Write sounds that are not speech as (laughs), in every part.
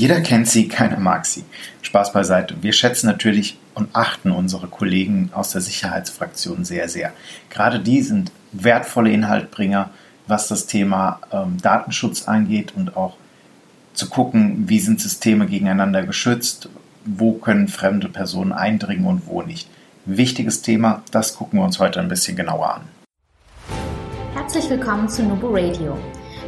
Jeder kennt sie, keiner mag sie. Spaß beiseite. Wir schätzen natürlich und achten unsere Kollegen aus der Sicherheitsfraktion sehr, sehr. Gerade die sind wertvolle Inhaltbringer, was das Thema ähm, Datenschutz angeht und auch zu gucken, wie sind Systeme gegeneinander geschützt, wo können fremde Personen eindringen und wo nicht. Wichtiges Thema, das gucken wir uns heute ein bisschen genauer an. Herzlich willkommen zu Nubo Radio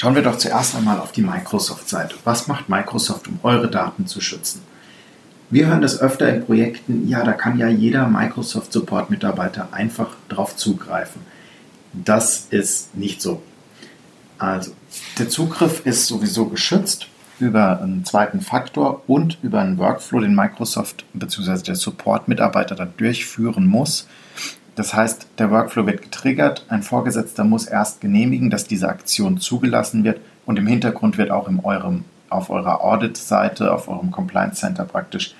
Schauen wir doch zuerst einmal auf die Microsoft-Seite. Was macht Microsoft, um eure Daten zu schützen? Wir hören das öfter in Projekten, ja, da kann ja jeder Microsoft Support-Mitarbeiter einfach drauf zugreifen. Das ist nicht so. Also, der Zugriff ist sowieso geschützt über einen zweiten Faktor und über einen Workflow, den Microsoft bzw. der Support-Mitarbeiter da durchführen muss. Das heißt, der Workflow wird getriggert, ein Vorgesetzter muss erst genehmigen, dass diese Aktion zugelassen wird und im Hintergrund wird auch in eurem, auf eurer Audit-Seite, auf eurem Compliance Center praktisch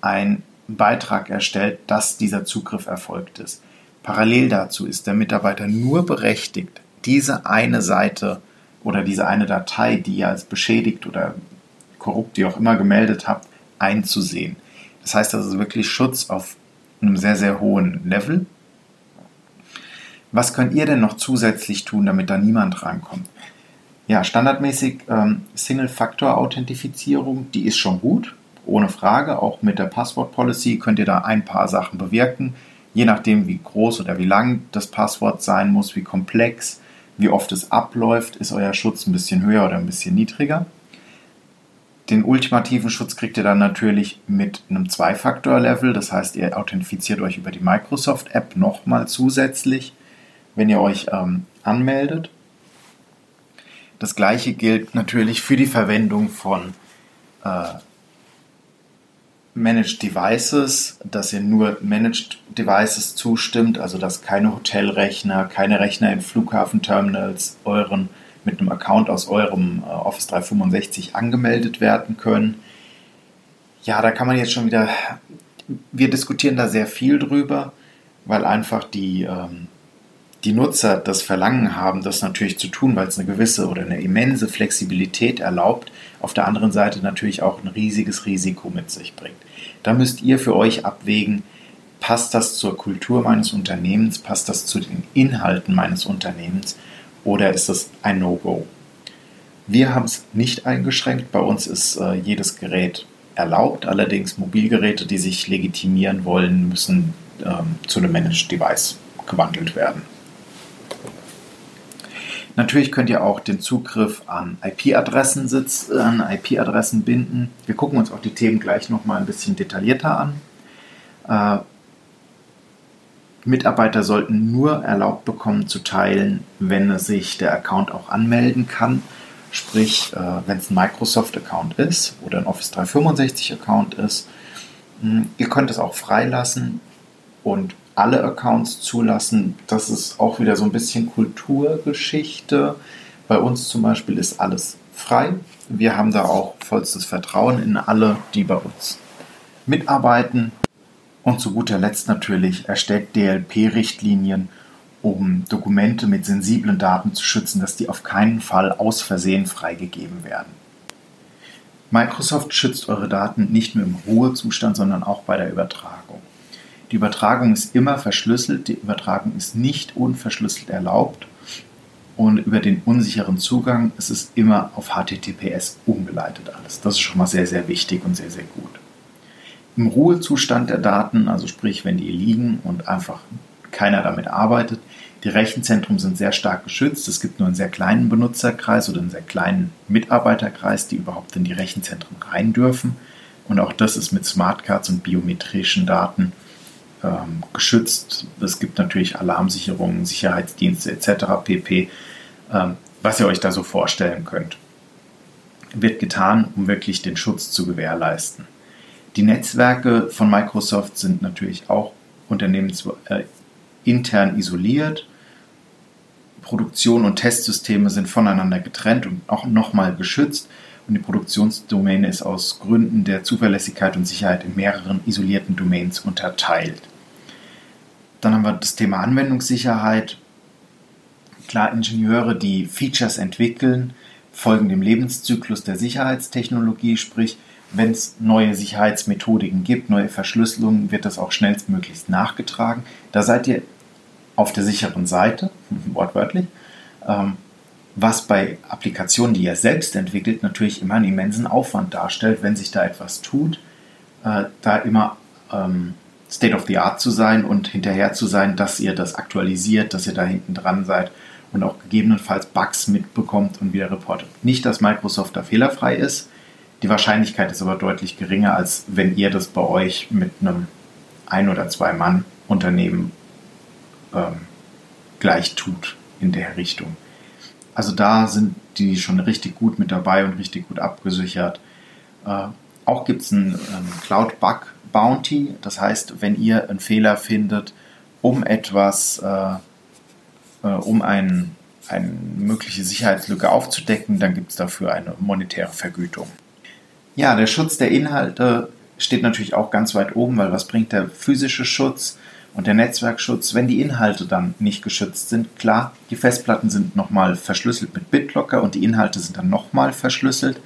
ein Beitrag erstellt, dass dieser Zugriff erfolgt ist. Parallel dazu ist der Mitarbeiter nur berechtigt, diese eine Seite oder diese eine Datei, die ihr als beschädigt oder korrupt, die auch immer gemeldet habt, einzusehen. Das heißt, das ist wirklich Schutz auf einem sehr, sehr hohen Level was könnt ihr denn noch zusätzlich tun, damit da niemand rankommt? Ja, standardmäßig ähm, Single-Factor-Authentifizierung, die ist schon gut, ohne Frage. Auch mit der Passwort-Policy könnt ihr da ein paar Sachen bewirken. Je nachdem, wie groß oder wie lang das Passwort sein muss, wie komplex, wie oft es abläuft, ist euer Schutz ein bisschen höher oder ein bisschen niedriger. Den ultimativen Schutz kriegt ihr dann natürlich mit einem Zwei-Faktor-Level. Das heißt, ihr authentifiziert euch über die Microsoft-App nochmal zusätzlich wenn ihr euch ähm, anmeldet. Das gleiche gilt natürlich für die Verwendung von äh, Managed Devices, dass ihr nur Managed Devices zustimmt, also dass keine Hotelrechner, keine Rechner in Flughafenterminals euren mit einem Account aus eurem äh, Office 365 angemeldet werden können. Ja, da kann man jetzt schon wieder, wir diskutieren da sehr viel drüber, weil einfach die ähm, die Nutzer das Verlangen haben, das natürlich zu tun, weil es eine gewisse oder eine immense Flexibilität erlaubt, auf der anderen Seite natürlich auch ein riesiges Risiko mit sich bringt. Da müsst ihr für euch abwägen, passt das zur Kultur meines Unternehmens, passt das zu den Inhalten meines Unternehmens oder ist das ein No-Go? Wir haben es nicht eingeschränkt, bei uns ist äh, jedes Gerät erlaubt, allerdings Mobilgeräte, die sich legitimieren wollen, müssen ähm, zu einem Managed Device gewandelt werden. Natürlich könnt ihr auch den Zugriff an IP-Adressen an IP-Adressen binden. Wir gucken uns auch die Themen gleich nochmal ein bisschen detaillierter an. Äh, Mitarbeiter sollten nur erlaubt bekommen zu teilen, wenn sich der Account auch anmelden kann. Sprich, äh, wenn es ein Microsoft-Account ist oder ein Office 365-Account ist. Hm, ihr könnt es auch freilassen und alle Accounts zulassen. Das ist auch wieder so ein bisschen Kulturgeschichte. Bei uns zum Beispiel ist alles frei. Wir haben da auch vollstes Vertrauen in alle, die bei uns mitarbeiten. Und zu guter Letzt natürlich erstellt DLP-Richtlinien, um Dokumente mit sensiblen Daten zu schützen, dass die auf keinen Fall aus Versehen freigegeben werden. Microsoft schützt eure Daten nicht nur im Ruhezustand, sondern auch bei der Übertragung. Die Übertragung ist immer verschlüsselt, die Übertragung ist nicht unverschlüsselt erlaubt und über den unsicheren Zugang ist es immer auf HTTPS umgeleitet alles. Das ist schon mal sehr, sehr wichtig und sehr, sehr gut. Im Ruhezustand der Daten, also sprich, wenn die liegen und einfach keiner damit arbeitet, die Rechenzentren sind sehr stark geschützt. Es gibt nur einen sehr kleinen Benutzerkreis oder einen sehr kleinen Mitarbeiterkreis, die überhaupt in die Rechenzentren rein dürfen. Und auch das ist mit Smartcards und biometrischen Daten ähm, geschützt. Es gibt natürlich Alarmsicherungen, Sicherheitsdienste etc. pp. Ähm, was ihr euch da so vorstellen könnt. Wird getan, um wirklich den Schutz zu gewährleisten. Die Netzwerke von Microsoft sind natürlich auch unternehmensintern äh, isoliert. Produktion und Testsysteme sind voneinander getrennt und auch nochmal geschützt. Und die Produktionsdomäne ist aus Gründen der Zuverlässigkeit und Sicherheit in mehreren isolierten Domains unterteilt. Dann haben wir das Thema Anwendungssicherheit. Klar, Ingenieure, die Features entwickeln, folgen dem Lebenszyklus der Sicherheitstechnologie, sprich, wenn es neue Sicherheitsmethodiken gibt, neue Verschlüsselungen, wird das auch schnellstmöglichst nachgetragen. Da seid ihr auf der sicheren Seite, (laughs) wortwörtlich, ähm, was bei Applikationen, die ihr selbst entwickelt, natürlich immer einen immensen Aufwand darstellt, wenn sich da etwas tut, äh, da immer ähm, State of the Art zu sein und hinterher zu sein, dass ihr das aktualisiert, dass ihr da hinten dran seid und auch gegebenenfalls Bugs mitbekommt und wieder reportet. Nicht, dass Microsoft da fehlerfrei ist, die Wahrscheinlichkeit ist aber deutlich geringer, als wenn ihr das bei euch mit einem ein- oder zwei Mann-Unternehmen ähm, gleich tut in der Richtung. Also da sind die schon richtig gut mit dabei und richtig gut abgesichert. Äh, auch gibt es ein ähm, Cloud Bug Bounty, das heißt, wenn ihr einen Fehler findet, um etwas, äh, äh, um ein, eine mögliche Sicherheitslücke aufzudecken, dann gibt es dafür eine monetäre Vergütung. Ja, der Schutz der Inhalte steht natürlich auch ganz weit oben, weil was bringt der physische Schutz und der Netzwerkschutz, wenn die Inhalte dann nicht geschützt sind? Klar, die Festplatten sind nochmal verschlüsselt mit BitLocker und die Inhalte sind dann nochmal verschlüsselt.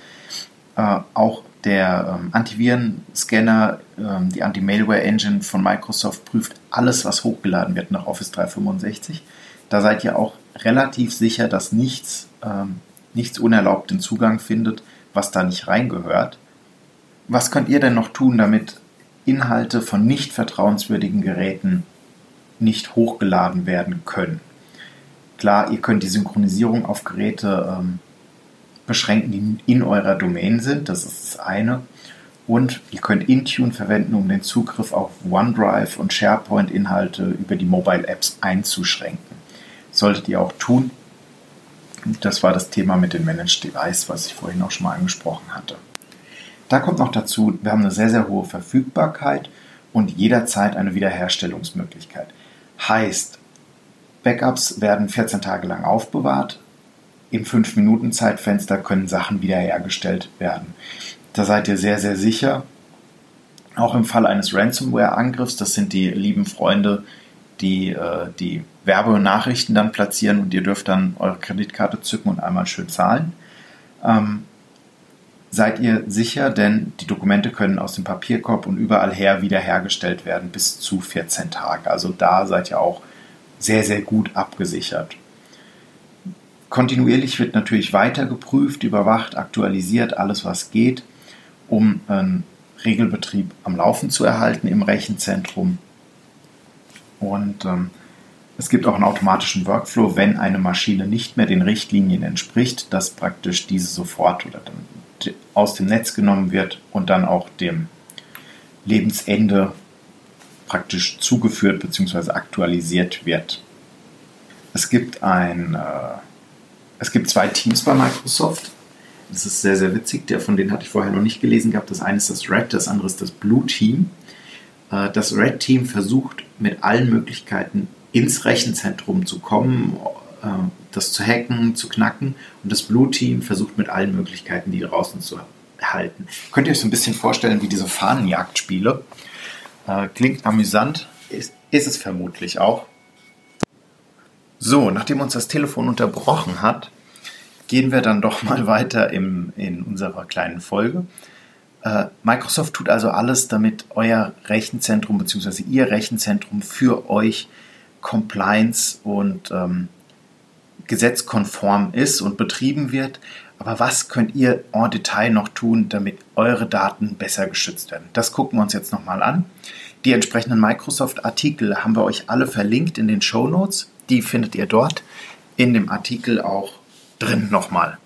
Äh, auch der ähm, Antiviren-Scanner, ähm, die Anti-Malware-Engine von Microsoft prüft alles, was hochgeladen wird nach Office 365. Da seid ihr auch relativ sicher, dass nichts, ähm, nichts unerlaubten Zugang findet, was da nicht reingehört. Was könnt ihr denn noch tun, damit Inhalte von nicht vertrauenswürdigen Geräten nicht hochgeladen werden können? Klar, ihr könnt die Synchronisierung auf Geräte ähm, beschränken, die in eurer Domain sind. Das ist das eine. Und ihr könnt Intune verwenden, um den Zugriff auf OneDrive und SharePoint-Inhalte über die Mobile Apps einzuschränken. Solltet ihr auch tun. Das war das Thema mit den Managed Device, was ich vorhin auch schon mal angesprochen hatte. Da kommt noch dazu, wir haben eine sehr, sehr hohe Verfügbarkeit und jederzeit eine Wiederherstellungsmöglichkeit. Heißt, Backups werden 14 Tage lang aufbewahrt. Im 5-Minuten-Zeitfenster können Sachen wiederhergestellt werden. Da seid ihr sehr, sehr sicher. Auch im Fall eines Ransomware-Angriffs, das sind die lieben Freunde, die äh, die Werbenachrichten dann platzieren und ihr dürft dann eure Kreditkarte zücken und einmal schön zahlen. Ähm, seid ihr sicher, denn die Dokumente können aus dem Papierkorb und überall her wiederhergestellt werden bis zu 14 Tage. Also da seid ihr auch sehr, sehr gut abgesichert. Kontinuierlich wird natürlich weiter geprüft, überwacht, aktualisiert, alles was geht, um einen Regelbetrieb am Laufen zu erhalten im Rechenzentrum. Und ähm, es gibt auch einen automatischen Workflow, wenn eine Maschine nicht mehr den Richtlinien entspricht, dass praktisch diese sofort oder dann aus dem Netz genommen wird und dann auch dem Lebensende praktisch zugeführt bzw. aktualisiert wird. Es gibt ein, äh, es gibt zwei Teams bei Microsoft. Das ist sehr, sehr witzig. Der von denen hatte ich vorher noch nicht gelesen gehabt. Das eine ist das Red, das andere ist das Blue Team. Äh, das Red Team versucht mit allen Möglichkeiten ins Rechenzentrum zu kommen, das zu hacken, zu knacken. Und das Blue Team versucht mit allen Möglichkeiten, die draußen zu halten. Könnt ihr euch so ein bisschen vorstellen wie diese Fahnenjagdspiele? Äh, klingt amüsant, ist, ist es vermutlich auch. So, nachdem uns das Telefon unterbrochen hat, gehen wir dann doch mal weiter im, in unserer kleinen Folge. Äh, Microsoft tut also alles, damit euer Rechenzentrum bzw. ihr Rechenzentrum für euch Compliance und ähm, gesetzkonform ist und betrieben wird. Aber was könnt ihr en Detail noch tun, damit eure Daten besser geschützt werden? Das gucken wir uns jetzt nochmal an. Die entsprechenden Microsoft-Artikel haben wir euch alle verlinkt in den Show Notes. Die findet ihr dort in dem Artikel auch drin nochmal.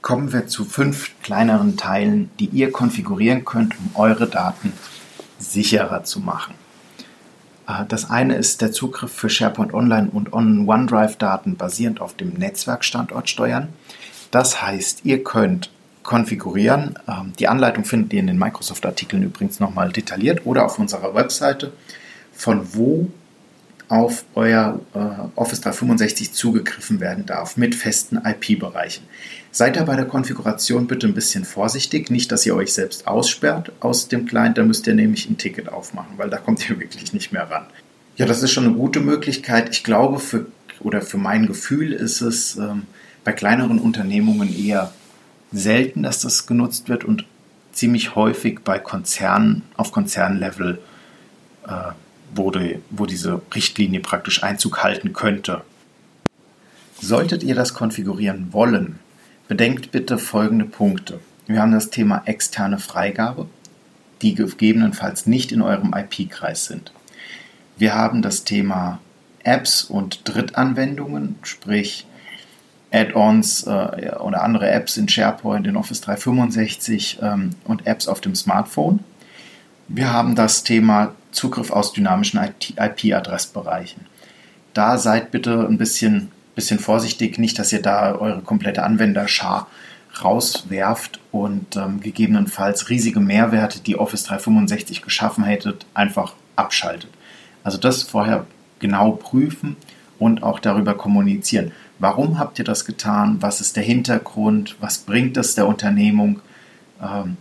Kommen wir zu fünf kleineren Teilen, die ihr konfigurieren könnt, um eure Daten sicherer zu machen. Äh, das eine ist der Zugriff für SharePoint Online und OneDrive-Daten basierend auf dem Netzwerkstandort steuern. Das heißt, ihr könnt konfigurieren. Ähm, die Anleitung findet ihr in den Microsoft-Artikeln übrigens nochmal detailliert oder auf unserer Webseite, von wo auf euer äh, Office 365 zugegriffen werden darf mit festen IP-Bereichen. Seid da bei der Konfiguration bitte ein bisschen vorsichtig, nicht, dass ihr euch selbst aussperrt aus dem Client, da müsst ihr nämlich ein Ticket aufmachen, weil da kommt ihr (laughs) wirklich nicht mehr ran. Ja, das ist schon eine gute Möglichkeit. Ich glaube, für, oder für mein Gefühl ist es ähm, bei kleineren Unternehmungen eher selten, dass das genutzt wird und ziemlich häufig bei Konzernen auf Konzernlevel äh, wurde, wo diese Richtlinie praktisch Einzug halten könnte. Solltet ihr das konfigurieren wollen, bedenkt bitte folgende Punkte. Wir haben das Thema externe Freigabe, die gegebenenfalls nicht in eurem IP-Kreis sind. Wir haben das Thema Apps und Drittanwendungen, sprich Add-ons äh, oder andere Apps in SharePoint, in Office 365 ähm, und Apps auf dem Smartphone. Wir haben das Thema Zugriff aus dynamischen IP-Adressbereichen. Da seid bitte ein bisschen, bisschen vorsichtig, nicht, dass ihr da eure komplette Anwenderschar rauswerft und ähm, gegebenenfalls riesige Mehrwerte, die Office 365 geschaffen hättet, einfach abschaltet. Also das vorher genau prüfen und auch darüber kommunizieren. Warum habt ihr das getan? Was ist der Hintergrund? Was bringt es der Unternehmung? Ähm,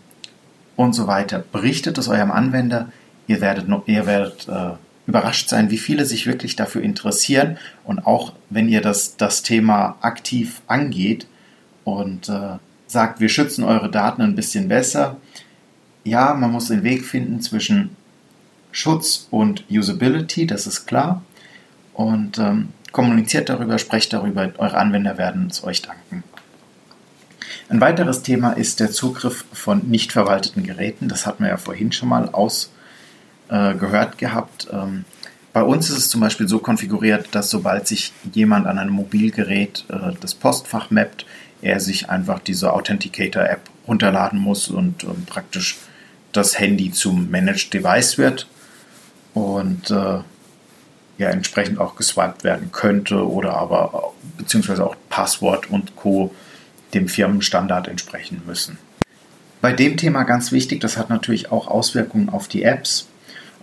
und so weiter. Berichtet es eurem Anwender. Ihr werdet, ihr werdet äh, überrascht sein, wie viele sich wirklich dafür interessieren. Und auch wenn ihr das, das Thema aktiv angeht und äh, sagt, wir schützen eure Daten ein bisschen besser. Ja, man muss den Weg finden zwischen Schutz und Usability, das ist klar. Und ähm, kommuniziert darüber, sprecht darüber, eure Anwender werden es euch danken. Ein weiteres Thema ist der Zugriff von nicht verwalteten Geräten. Das hatten wir ja vorhin schon mal ausgehört äh, gehabt. Ähm, bei uns ist es zum Beispiel so konfiguriert, dass sobald sich jemand an einem Mobilgerät äh, das Postfach mappt, er sich einfach diese Authenticator-App runterladen muss und ähm, praktisch das Handy zum Managed Device wird und äh, ja entsprechend auch geswiped werden könnte oder aber beziehungsweise auch Passwort und Co dem Firmenstandard entsprechen müssen. Bei dem Thema ganz wichtig, das hat natürlich auch Auswirkungen auf die Apps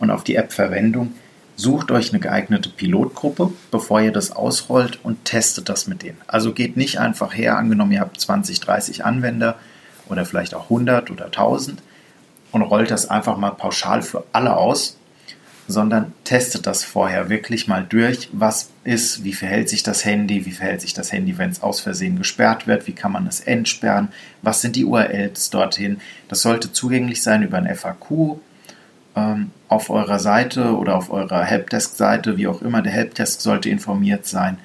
und auf die App-Verwendung. Sucht euch eine geeignete Pilotgruppe, bevor ihr das ausrollt und testet das mit denen. Also geht nicht einfach her, angenommen ihr habt 20, 30 Anwender oder vielleicht auch 100 oder 1000 und rollt das einfach mal pauschal für alle aus sondern testet das vorher wirklich mal durch. Was ist, wie verhält sich das Handy, wie verhält sich das Handy, wenn es aus Versehen gesperrt wird, wie kann man es entsperren, was sind die URLs dorthin. Das sollte zugänglich sein über ein FAQ ähm, auf eurer Seite oder auf eurer Helpdesk-Seite, wie auch immer. Der Helpdesk sollte informiert sein.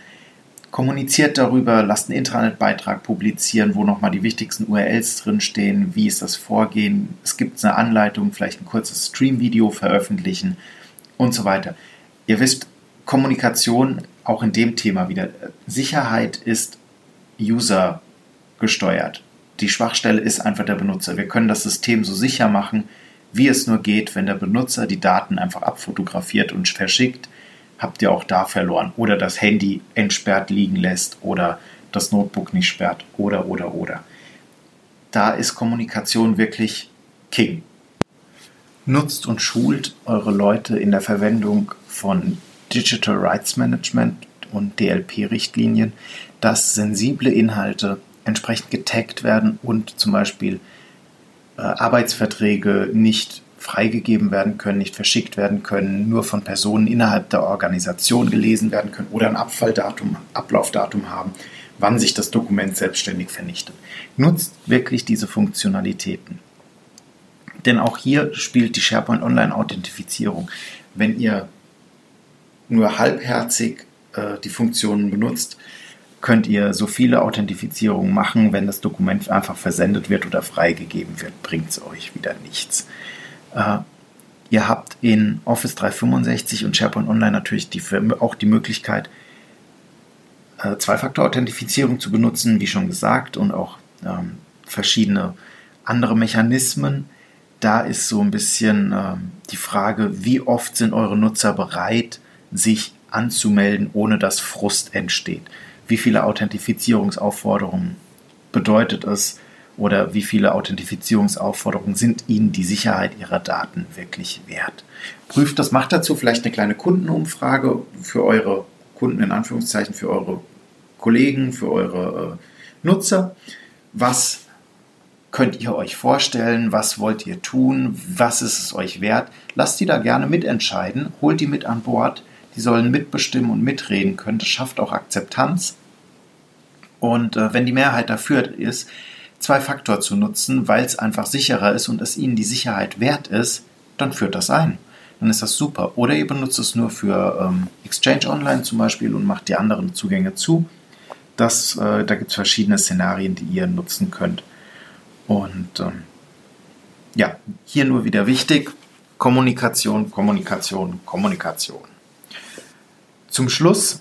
Kommuniziert darüber, lasst einen Intranet-Beitrag publizieren, wo nochmal die wichtigsten URLs drinstehen, wie ist das Vorgehen. Es gibt eine Anleitung, vielleicht ein kurzes Stream-Video veröffentlichen und so weiter. Ihr wisst, Kommunikation auch in dem Thema wieder. Sicherheit ist user gesteuert. Die Schwachstelle ist einfach der Benutzer. Wir können das System so sicher machen, wie es nur geht, wenn der Benutzer die Daten einfach abfotografiert und verschickt, habt ihr auch da verloren. Oder das Handy entsperrt liegen lässt oder das Notebook nicht sperrt oder oder oder. Da ist Kommunikation wirklich King nutzt und schult eure Leute in der Verwendung von Digital Rights Management und DLP-Richtlinien, dass sensible Inhalte entsprechend getaggt werden und zum Beispiel Arbeitsverträge nicht freigegeben werden können, nicht verschickt werden können, nur von Personen innerhalb der Organisation gelesen werden können oder ein Abfalldatum, Ablaufdatum haben, wann sich das Dokument selbstständig vernichtet. Nutzt wirklich diese Funktionalitäten. Denn auch hier spielt die SharePoint Online-Authentifizierung. Wenn ihr nur halbherzig äh, die Funktionen benutzt, könnt ihr so viele Authentifizierungen machen, wenn das Dokument einfach versendet wird oder freigegeben wird, bringt es euch wieder nichts. Äh, ihr habt in Office 365 und SharePoint Online natürlich die, auch die Möglichkeit, äh, Zwei-Faktor-Authentifizierung zu benutzen, wie schon gesagt, und auch ähm, verschiedene andere Mechanismen, da ist so ein bisschen äh, die Frage, wie oft sind eure Nutzer bereit, sich anzumelden, ohne dass Frust entsteht? Wie viele Authentifizierungsaufforderungen bedeutet es? oder wie viele Authentifizierungsaufforderungen sind Ihnen die Sicherheit Ihrer Daten wirklich wert. Prüft das, macht dazu vielleicht eine kleine Kundenumfrage für eure Kunden, in Anführungszeichen, für eure Kollegen, für eure äh, Nutzer. Was könnt ihr euch vorstellen? Was wollt ihr tun? Was ist es euch wert? Lasst die da gerne mitentscheiden, holt die mit an Bord. Die sollen mitbestimmen und mitreden können. Das schafft auch Akzeptanz. Und äh, wenn die Mehrheit dafür ist, zwei Faktor zu nutzen, weil es einfach sicherer ist und es ihnen die Sicherheit wert ist, dann führt das ein. Dann ist das super. Oder ihr benutzt es nur für ähm, Exchange Online zum Beispiel und macht die anderen Zugänge zu. Das, äh, da gibt es verschiedene Szenarien, die ihr nutzen könnt. Und ähm, ja, hier nur wieder wichtig, Kommunikation, Kommunikation, Kommunikation. Zum Schluss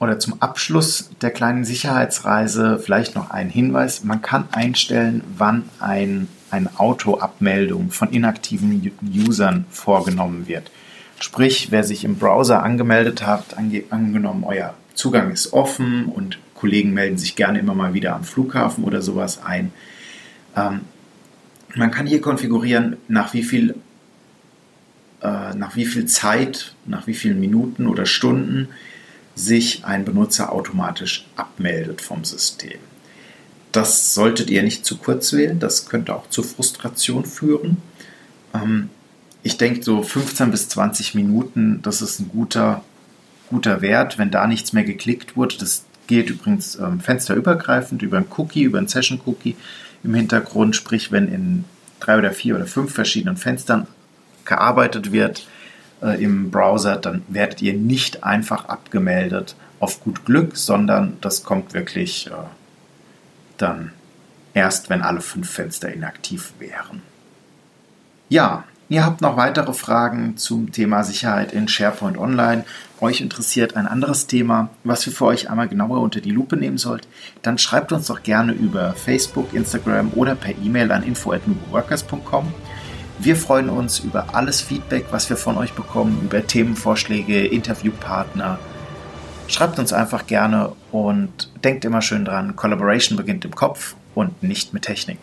oder zum Abschluss der kleinen Sicherheitsreise vielleicht noch ein Hinweis. Man kann einstellen, wann ein, eine Autoabmeldung von inaktiven Usern vorgenommen wird. Sprich, wer sich im Browser angemeldet hat, ange angenommen, euer Zugang ist offen und Kollegen melden sich gerne immer mal wieder am Flughafen oder sowas ein. Ähm, man kann hier konfigurieren, nach wie viel äh, nach wie viel Zeit, nach wie vielen Minuten oder Stunden sich ein Benutzer automatisch abmeldet vom System. Das solltet ihr nicht zu kurz wählen, das könnte auch zu Frustration führen. Ähm, ich denke, so 15 bis 20 Minuten, das ist ein guter, guter Wert, wenn da nichts mehr geklickt wurde. Das geht übrigens ähm, fensterübergreifend über ein Cookie, über ein Session-Cookie im Hintergrund, sprich, wenn in drei oder vier oder fünf verschiedenen Fenstern gearbeitet wird, äh, im Browser, dann werdet ihr nicht einfach abgemeldet auf gut Glück, sondern das kommt wirklich äh, dann erst, wenn alle fünf Fenster inaktiv wären. Ja, ihr habt noch weitere Fragen zum Thema Sicherheit in SharePoint Online. Euch interessiert ein anderes Thema, was wir für euch einmal genauer unter die Lupe nehmen sollt, dann schreibt uns doch gerne über Facebook, Instagram oder per E-Mail an info@nuboworkers.com. Wir freuen uns über alles Feedback, was wir von euch bekommen, über Themenvorschläge, Interviewpartner. Schreibt uns einfach gerne und denkt immer schön dran, Collaboration beginnt im Kopf und nicht mit Technik.